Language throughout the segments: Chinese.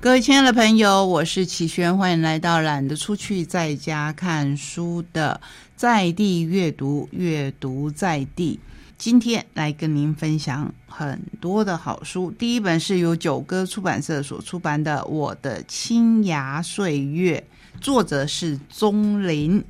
各位亲爱的朋友，我是启轩，欢迎来到懒得出去在家看书的在地阅读，阅读在地。今天来跟您分享很多的好书。第一本是由九歌出版社所出版的《我的青芽岁月》，作者是钟林。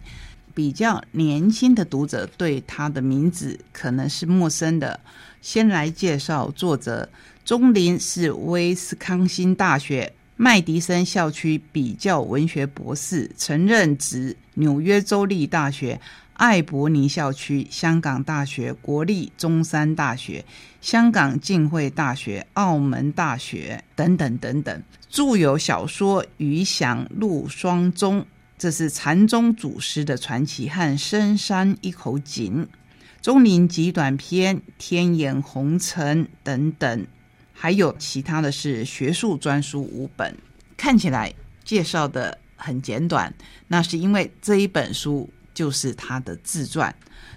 比较年轻的读者对他的名字可能是陌生的。先来介绍作者钟林，是威斯康星大学。麦迪森校区比较文学博士，曾任职纽约州立大学、艾伯尼校区、香港大学、国立中山大学、香港浸会大学、澳门大学等等等等，著有小说《余响录双钟》，这是禅宗祖师的传奇和深山一口井，钟林集短篇《天眼红尘》等等。还有其他的是学术专书五本，看起来介绍的很简短，那是因为这一本书就是他的自传。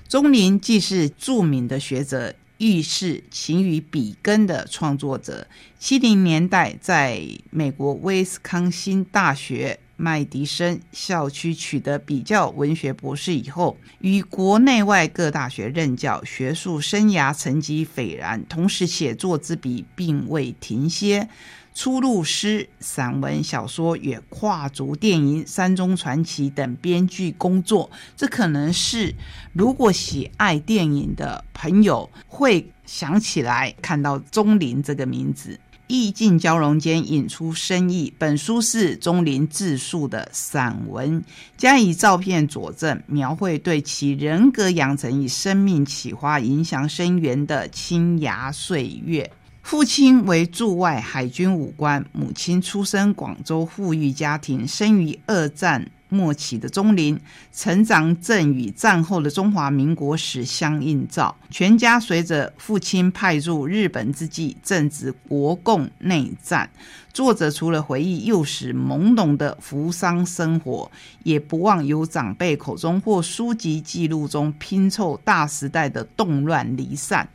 钟林既是著名的学者，亦是勤于笔耕的创作者。七零年代在美国威斯康星大学。麦迪森校区取得比较文学博士以后，于国内外各大学任教，学术生涯成绩斐然。同时，写作之笔并未停歇，出入诗、散文、小说，也跨足电影、山中传奇等编剧工作。这可能是如果喜爱电影的朋友会想起来看到钟林这个名字。意境交融间引出深意。本书是钟林自述的散文，加以照片佐证，描绘对其人格养成与生命启发影响深远的青芽岁月。父亲为驻外海军武官，母亲出身广州富裕家庭，生于二战。末期的钟林成长正与战后的中华民国史相映照，全家随着父亲派驻日本之际，正值国共内战。作者除了回忆幼时懵懂的扶桑生活，也不忘由长辈口中或书籍记录中拼凑大时代的动乱离散。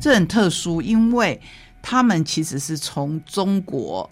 这很特殊，因为他们其实是从中国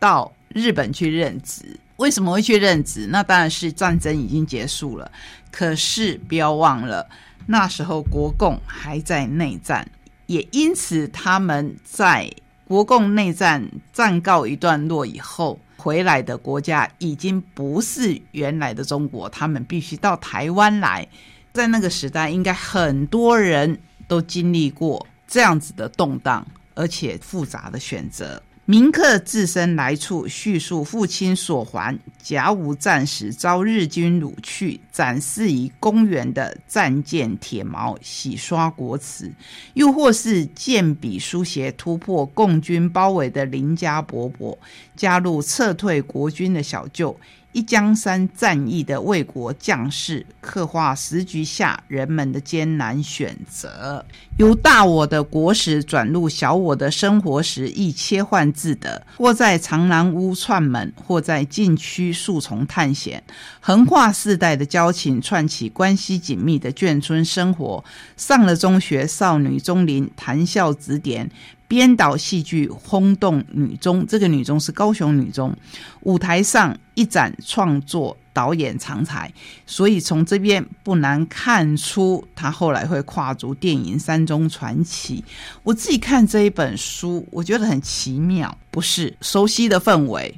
到日本去任职。为什么会去任职？那当然是战争已经结束了。可是不要忘了，那时候国共还在内战，也因此他们在国共内战战告一段落以后，回来的国家已经不是原来的中国，他们必须到台湾来。在那个时代，应该很多人都经历过这样子的动荡而且复杂的选择。铭刻自身来处，叙述父亲所还甲午战时遭日军掳去，展示于公园的战舰铁锚，洗刷国耻；又或是剑笔书写突破共军包围的林家伯伯，加入撤退国军的小舅。一江山战役的为国将士，刻画时局下人们的艰难选择，由大我的国史转入小我的生活时，亦切换自得。或在长廊屋串门，或在禁区树丛探险，横跨世代的交情，串起关系紧密的眷村生活。上了中学，少女钟灵谈笑指点。编导戏剧轰动女中，这个女中是高雄女中，舞台上一展创作导演长才，所以从这边不难看出，他后来会跨足电影三中传奇。我自己看这一本书，我觉得很奇妙，不是熟悉的氛围，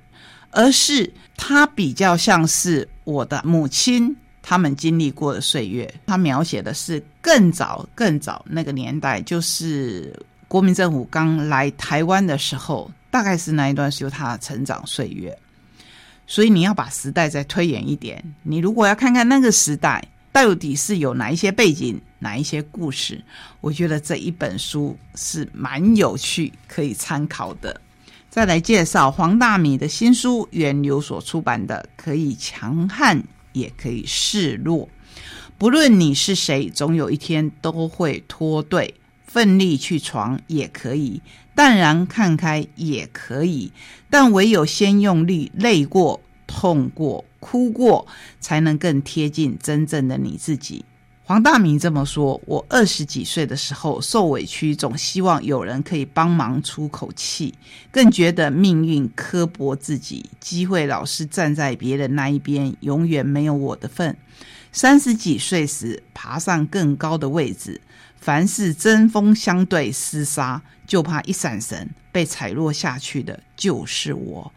而是它比较像是我的母亲他们经历过的岁月。他描写的是更早更早那个年代，就是。国民政府刚来台湾的时候，大概是那一段是由他的成长岁月，所以你要把时代再推远一点。你如果要看看那个时代到底是有哪一些背景、哪一些故事，我觉得这一本书是蛮有趣，可以参考的。再来介绍黄大米的新书，源流所出版的，可以强悍，也可以示弱。不论你是谁，总有一天都会脱队。奋力去闯也可以，淡然看开也可以，但唯有先用力累过、痛过、哭过，才能更贴近真正的你自己。黄大明这么说：“我二十几岁的时候受委屈，总希望有人可以帮忙出口气，更觉得命运刻薄自己，机会老是站在别人那一边，永远没有我的份。三十几岁时爬上更高的位置，凡是针锋相对厮杀，就怕一闪神被踩落下去的就是我。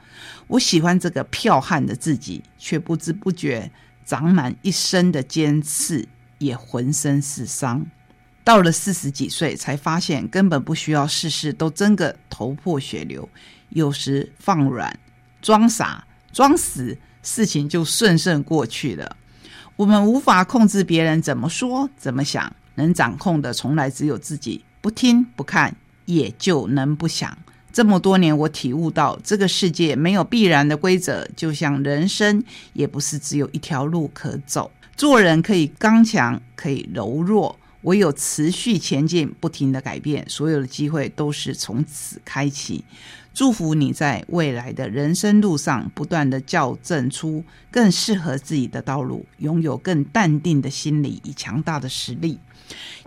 我喜欢这个剽悍的自己，却不知不觉长满一身的尖刺。”也浑身是伤，到了四十几岁才发现，根本不需要事事都争个头破血流，有时放软、装傻、装死，事情就顺顺过去了。我们无法控制别人怎么说、怎么想，能掌控的从来只有自己。不听不看，也就能不想。这么多年，我体悟到，这个世界没有必然的规则，就像人生，也不是只有一条路可走。做人可以刚强，可以柔弱，唯有持续前进，不停的改变，所有的机会都是从此开启。祝福你在未来的人生路上，不断的校正出更适合自己的道路，拥有更淡定的心理与强大的实力。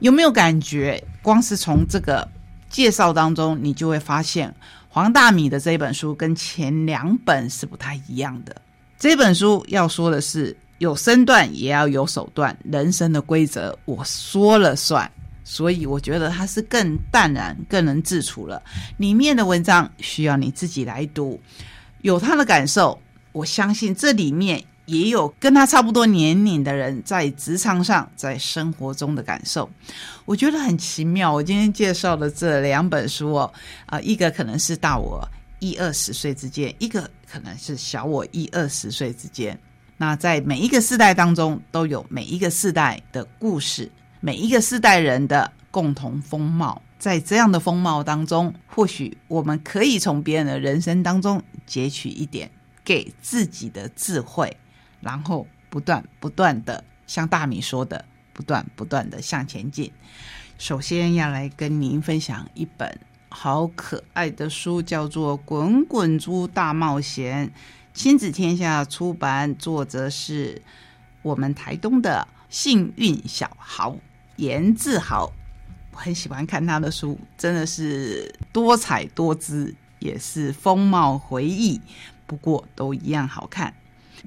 有没有感觉？光是从这个介绍当中，你就会发现黄大米的这本书跟前两本是不太一样的。这本书要说的是。有身段也要有手段，人生的规则我说了算，所以我觉得它是更淡然、更能自处了。里面的文章需要你自己来读，有他的感受，我相信这里面也有跟他差不多年龄的人在职场上、在生活中的感受。我觉得很奇妙。我今天介绍的这两本书哦，啊，一个可能是大我一二十岁之间，一个可能是小我一二十岁之间。那在每一个世代当中，都有每一个世代的故事，每一个世代人的共同风貌。在这样的风貌当中，或许我们可以从别人的人生当中截取一点给自己的智慧，然后不断不断的像大米说的，不断不断的向前进。首先要来跟您分享一本好可爱的书，叫做《滚滚猪大冒险》。亲子天下出版，作者是我们台东的幸运小豪严志豪。我很喜欢看他的书，真的是多彩多姿，也是风貌回忆，不过都一样好看。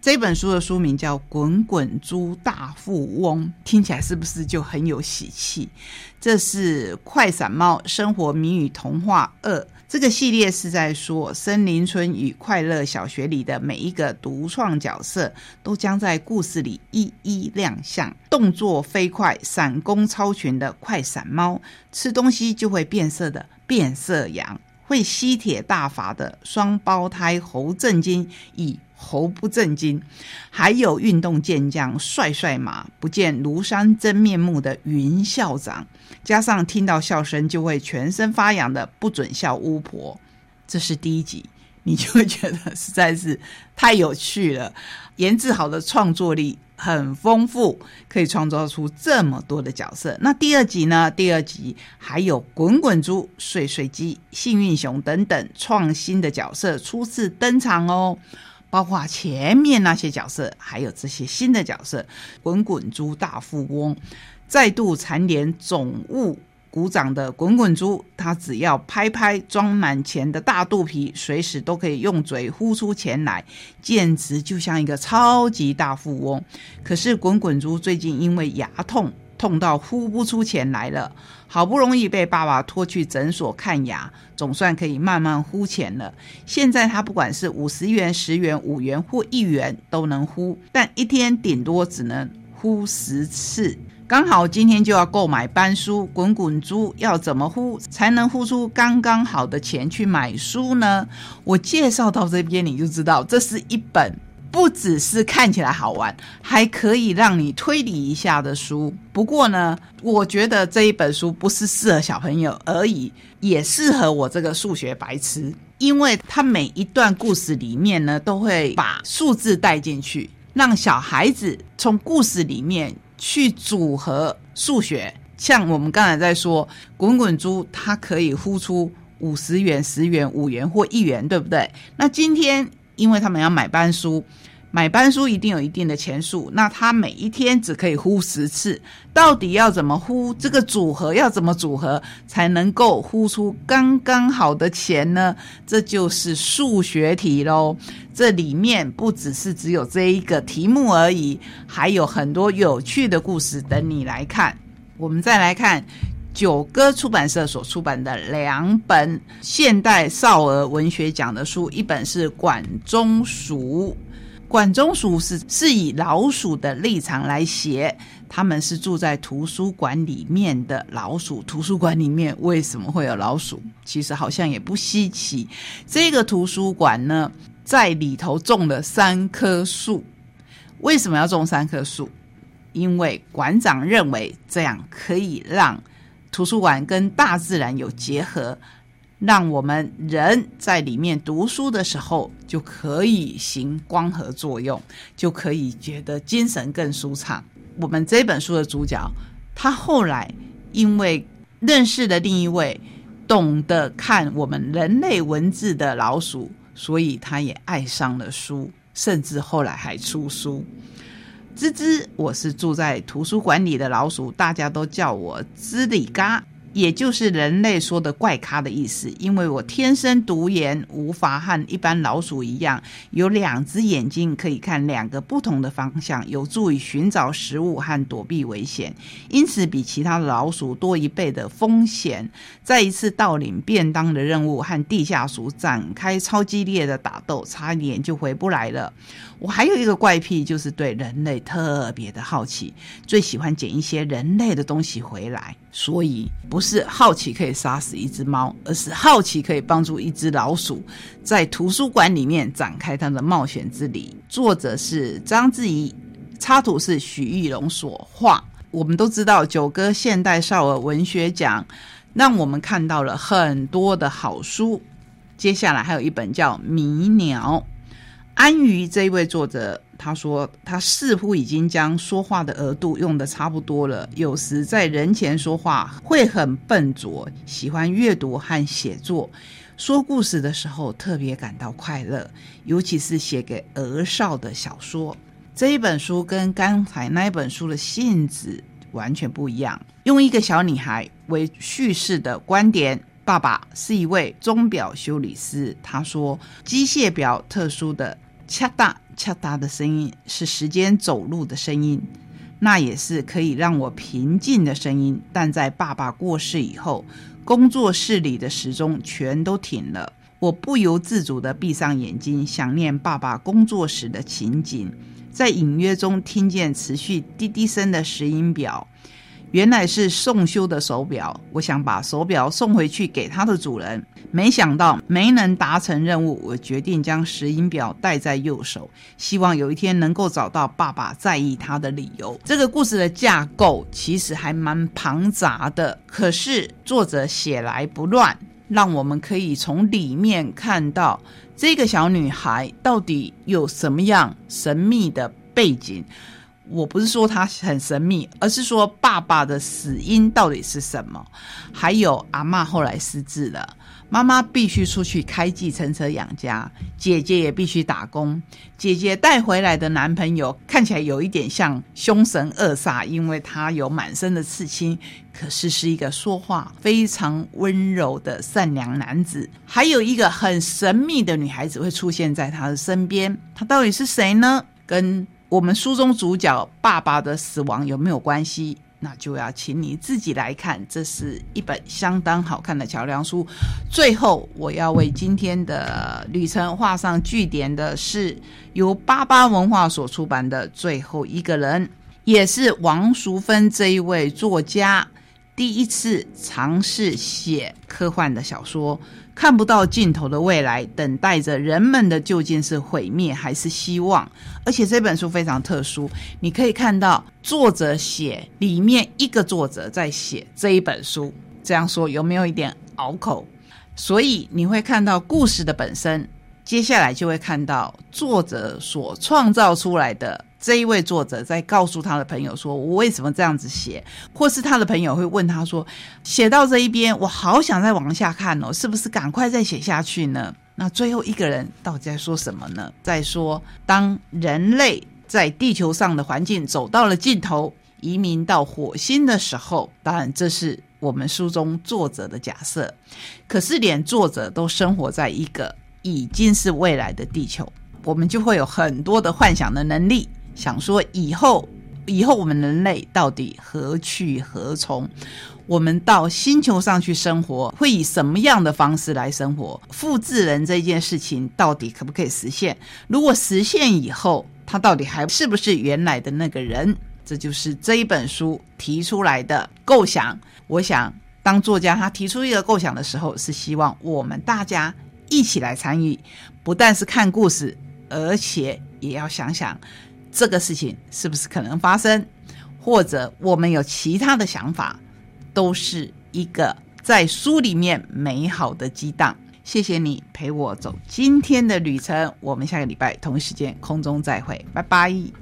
这本书的书名叫《滚滚猪大富翁》，听起来是不是就很有喜气？这是快闪猫生活谜语童话二。这个系列是在说森林村与快乐小学里的每一个独创角色，都将在故事里一一亮相。动作飞快、闪功超群的快闪猫，吃东西就会变色的变色羊，会吸铁大法的双胞胎猴正经以猴不正经，还有运动健将帅帅马不见庐山真面目的云校长。加上听到笑声就会全身发痒的不准笑巫婆，这是第一集，你就会觉得实在是太有趣了。严志豪的创作力很丰富，可以创造出这么多的角色。那第二集呢？第二集还有滚滚猪、碎碎鸡、幸运熊等等创新的角色初次登场哦，包括前面那些角色，还有这些新的角色——滚滚猪大富翁。再度蝉联总务鼓掌的滚滚猪，他只要拍拍装满钱的大肚皮，随时都可以用嘴呼出钱来，简直就像一个超级大富翁。可是滚滚猪最近因为牙痛，痛到呼不出钱来了，好不容易被爸爸拖去诊所看牙，总算可以慢慢呼钱了。现在他不管是五十元、十元、五元或一元都能呼，但一天顶多只能呼十次。刚好今天就要购买班书，滚滚珠要怎么呼才能呼出刚刚好的钱去买书呢？我介绍到这边你就知道，这是一本不只是看起来好玩，还可以让你推理一下的书。不过呢，我觉得这一本书不是适合小朋友而已，也适合我这个数学白痴，因为它每一段故事里面呢，都会把数字带进去，让小孩子从故事里面。去组合数学，像我们刚才在说，滚滚珠它可以呼出五十元、十元、五元或一元，对不对？那今天因为他们要买班书，买班书一定有一定的钱数，那他每一天只可以呼十次，到底要怎么呼？这个组合要怎么组合才能够呼出刚刚好的钱呢？这就是数学题喽。这里面不只是只有这一个题目而已，还有很多有趣的故事等你来看。我们再来看九歌出版社所出版的两本现代少儿文学奖的书，一本是《管中鼠》。管中鼠是是以老鼠的立场来写，他们是住在图书馆里面的老鼠。图书馆里面为什么会有老鼠？其实好像也不稀奇。这个图书馆呢，在里头种了三棵树。为什么要种三棵树？因为馆长认为这样可以让图书馆跟大自然有结合。让我们人在里面读书的时候，就可以行光合作用，就可以觉得精神更舒畅。我们这本书的主角，他后来因为认识了另一位懂得看我们人类文字的老鼠，所以他也爱上了书，甚至后来还出书。吱吱，我是住在图书馆里的老鼠，大家都叫我吱里嘎。也就是人类说的怪咖的意思，因为我天生独眼，无法和一般老鼠一样有两只眼睛可以看两个不同的方向，有助于寻找食物和躲避危险，因此比其他老鼠多一倍的风险。在一次盗领便当的任务和地下鼠展开超激烈的打斗，差一点就回不来了。我还有一个怪癖，就是对人类特别的好奇，最喜欢捡一些人类的东西回来。所以不是好奇可以杀死一只猫，而是好奇可以帮助一只老鼠在图书馆里面展开它的冒险之旅。作者是张志怡，插图是许玉龙所画。我们都知道九歌现代少儿文学奖，让我们看到了很多的好书。接下来还有一本叫《迷鸟》。安于这一位作者，他说他似乎已经将说话的额度用的差不多了。有时在人前说话会很笨拙，喜欢阅读和写作。说故事的时候特别感到快乐，尤其是写给儿少的小说。这一本书跟刚才那一本书的性质完全不一样，用一个小女孩为叙事的观点。爸爸是一位钟表修理师，他说机械表特殊的。恰哒恰哒的声音是时间走路的声音，那也是可以让我平静的声音。但在爸爸过世以后，工作室里的时钟全都停了，我不由自主地闭上眼睛，想念爸爸工作时的情景，在隐约中听见持续滴滴声的石英表。原来是送修的手表，我想把手表送回去给它的主人，没想到没能达成任务。我决定将石英表戴在右手，希望有一天能够找到爸爸在意它的理由。这个故事的架构其实还蛮庞杂的，可是作者写来不乱，让我们可以从里面看到这个小女孩到底有什么样神秘的背景。我不是说他很神秘，而是说爸爸的死因到底是什么？还有阿妈后来失智了，妈妈必须出去开计程车养家，姐姐也必须打工。姐姐带回来的男朋友看起来有一点像凶神恶煞，因为他有满身的刺青，可是是一个说话非常温柔的善良男子。还有一个很神秘的女孩子会出现在他的身边，她到底是谁呢？跟我们书中主角爸爸的死亡有没有关系？那就要请你自己来看。这是一本相当好看的桥梁书。最后，我要为今天的旅程画上句点的是由八八文化所出版的《最后一个人》，也是王淑芬这一位作家第一次尝试写科幻的小说。看不到尽头的未来，等待着人们的究竟是毁灭还是希望？而且这本书非常特殊，你可以看到作者写里面一个作者在写这一本书，这样说有没有一点拗口？所以你会看到故事的本身，接下来就会看到作者所创造出来的这一位作者在告诉他的朋友说：“我为什么这样子写？”或是他的朋友会问他说：“写到这一边，我好想再往下看哦，是不是赶快再写下去呢？”那最后一个人到底在说什么呢？在说，当人类在地球上的环境走到了尽头，移民到火星的时候，当然这是我们书中作者的假设。可是连作者都生活在一个已经是未来的地球，我们就会有很多的幻想的能力，想说以后，以后我们人类到底何去何从？我们到星球上去生活，会以什么样的方式来生活？复制人这件事情到底可不可以实现？如果实现以后，他到底还是不是原来的那个人？这就是这一本书提出来的构想。我想，当作家他提出一个构想的时候，是希望我们大家一起来参与，不但是看故事，而且也要想想这个事情是不是可能发生，或者我们有其他的想法。都是一个在书里面美好的激荡。谢谢你陪我走今天的旅程，我们下个礼拜同一时间空中再会，拜拜。